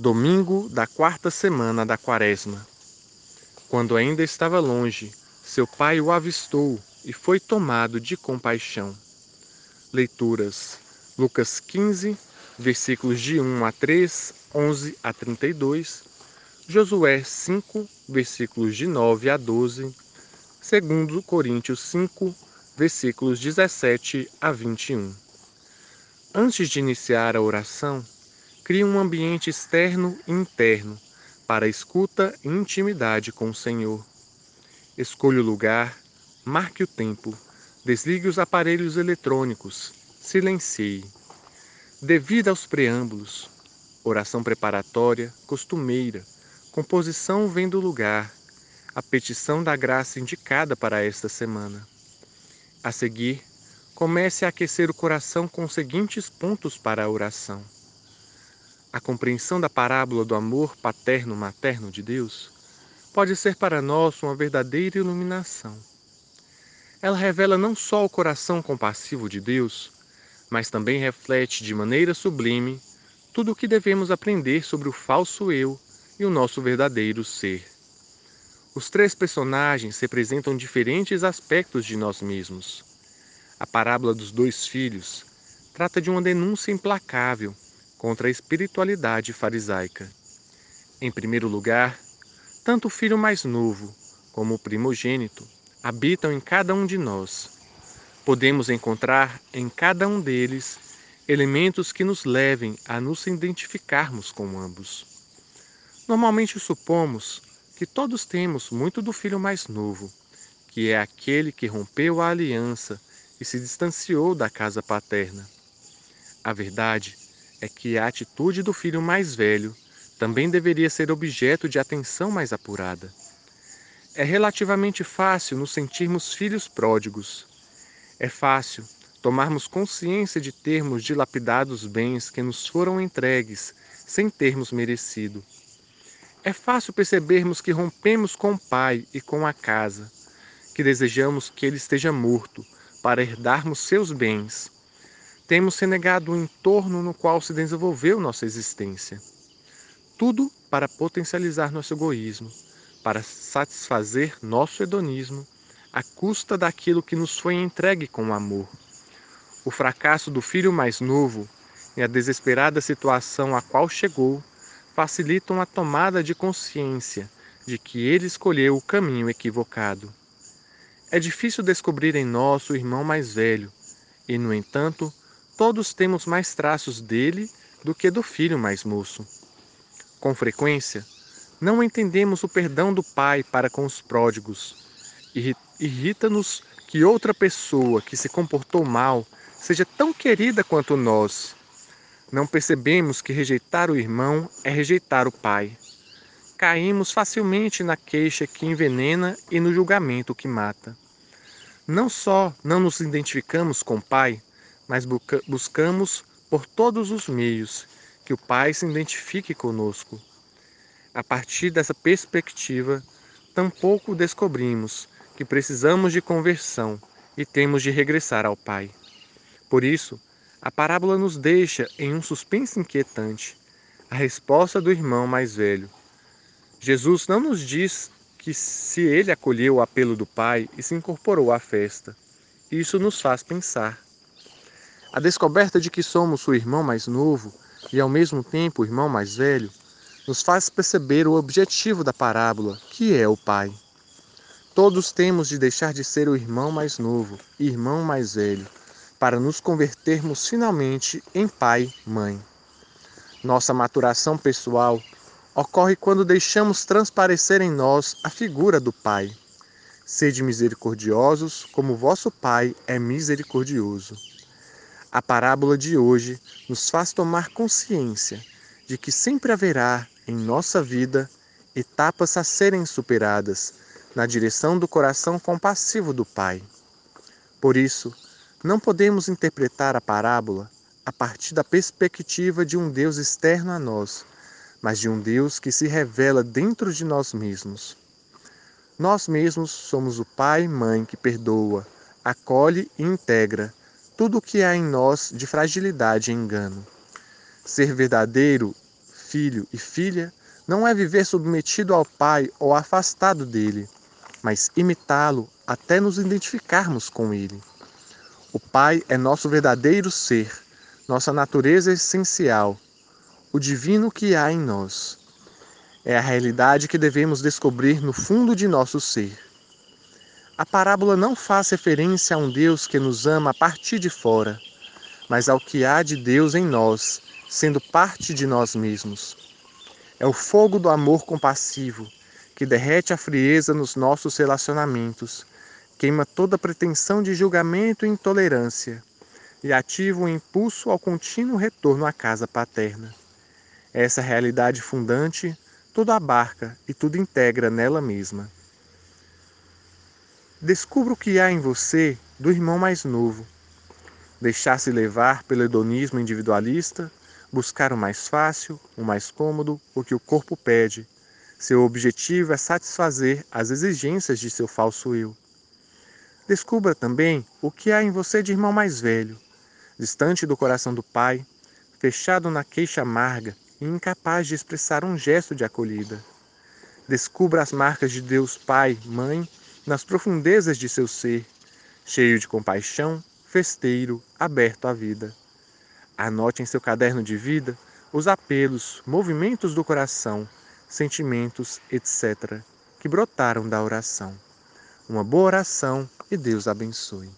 Domingo da quarta semana da Quaresma. Quando ainda estava longe, seu pai o avistou e foi tomado de compaixão. Leituras: Lucas 15, versículos de 1 a 3, 11 a 32, Josué 5, versículos de 9 a 12, 2 Coríntios 5, versículos 17 a 21. Antes de iniciar a oração, crie um ambiente externo e interno para escuta e intimidade com o Senhor. Escolha o lugar, marque o tempo, desligue os aparelhos eletrônicos, silencie. Devido aos preâmbulos, oração preparatória, costumeira, composição vem do lugar, a petição da graça indicada para esta semana. A seguir, comece a aquecer o coração com os seguintes pontos para a oração a compreensão da parábola do amor paterno-materno de Deus pode ser para nós uma verdadeira iluminação. Ela revela não só o coração compassivo de Deus, mas também reflete de maneira sublime tudo o que devemos aprender sobre o falso eu e o nosso verdadeiro ser. Os três personagens representam diferentes aspectos de nós mesmos. A parábola dos dois filhos trata de uma denúncia implacável contra a espiritualidade farisaica. Em primeiro lugar, tanto o filho mais novo como o primogênito habitam em cada um de nós. Podemos encontrar em cada um deles elementos que nos levem a nos identificarmos com ambos. Normalmente supomos que todos temos muito do filho mais novo, que é aquele que rompeu a aliança e se distanciou da casa paterna. A verdade é que a atitude do filho mais velho também deveria ser objeto de atenção mais apurada. É relativamente fácil nos sentirmos filhos pródigos. É fácil tomarmos consciência de termos dilapidado os bens que nos foram entregues sem termos merecido. É fácil percebermos que rompemos com o pai e com a casa, que desejamos que ele esteja morto para herdarmos seus bens temos renegado o entorno no qual se desenvolveu nossa existência. Tudo para potencializar nosso egoísmo, para satisfazer nosso hedonismo, à custa daquilo que nos foi entregue com amor. O fracasso do filho mais novo e a desesperada situação a qual chegou facilitam a tomada de consciência de que ele escolheu o caminho equivocado. É difícil descobrir em nós o irmão mais velho, e, no entanto, todos temos mais traços dele do que do filho mais moço. Com frequência, não entendemos o perdão do Pai para com os pródigos. Irrita-nos que outra pessoa que se comportou mal seja tão querida quanto nós. Não percebemos que rejeitar o irmão é rejeitar o Pai. Caímos facilmente na queixa que envenena e no julgamento que mata. Não só não nos identificamos com o Pai, mas buscamos por todos os meios que o Pai se identifique conosco. A partir dessa perspectiva, tampouco descobrimos que precisamos de conversão e temos de regressar ao Pai. Por isso, a parábola nos deixa em um suspense inquietante a resposta do irmão mais velho. Jesus não nos diz que se ele acolheu o apelo do Pai e se incorporou à festa. Isso nos faz pensar. A descoberta de que somos o irmão mais novo e ao mesmo tempo o irmão mais velho nos faz perceber o objetivo da parábola, que é o Pai. Todos temos de deixar de ser o irmão mais novo e irmão mais velho para nos convertermos finalmente em pai, mãe. Nossa maturação pessoal ocorre quando deixamos transparecer em nós a figura do Pai. Sede misericordiosos, como vosso Pai é misericordioso. A parábola de hoje nos faz tomar consciência de que sempre haverá em nossa vida etapas a serem superadas na direção do coração compassivo do Pai. Por isso, não podemos interpretar a parábola a partir da perspectiva de um Deus externo a nós, mas de um Deus que se revela dentro de nós mesmos. Nós mesmos somos o pai e mãe que perdoa, acolhe e integra tudo o que há em nós de fragilidade e engano. Ser verdadeiro filho e filha não é viver submetido ao Pai ou afastado dele, mas imitá-lo até nos identificarmos com ele. O Pai é nosso verdadeiro ser, nossa natureza essencial, o divino que há em nós. É a realidade que devemos descobrir no fundo de nosso ser. A parábola não faz referência a um Deus que nos ama a partir de fora, mas ao que há de Deus em nós, sendo parte de nós mesmos. É o fogo do amor compassivo que derrete a frieza nos nossos relacionamentos, queima toda pretensão de julgamento e intolerância e ativa o impulso ao contínuo retorno à casa paterna. Essa realidade fundante tudo abarca e tudo integra nela mesma. Descubra o que há em você do irmão mais novo. Deixar-se levar pelo hedonismo individualista, buscar o mais fácil, o mais cômodo, o que o corpo pede. Seu objetivo é satisfazer as exigências de seu falso eu. Descubra também o que há em você de irmão mais velho, distante do coração do pai, fechado na queixa amarga e incapaz de expressar um gesto de acolhida. Descubra as marcas de Deus Pai, Mãe, nas profundezas de seu ser, cheio de compaixão, festeiro, aberto à vida. Anote em seu caderno de vida os apelos, movimentos do coração, sentimentos, etc., que brotaram da oração. Uma boa oração e Deus abençoe.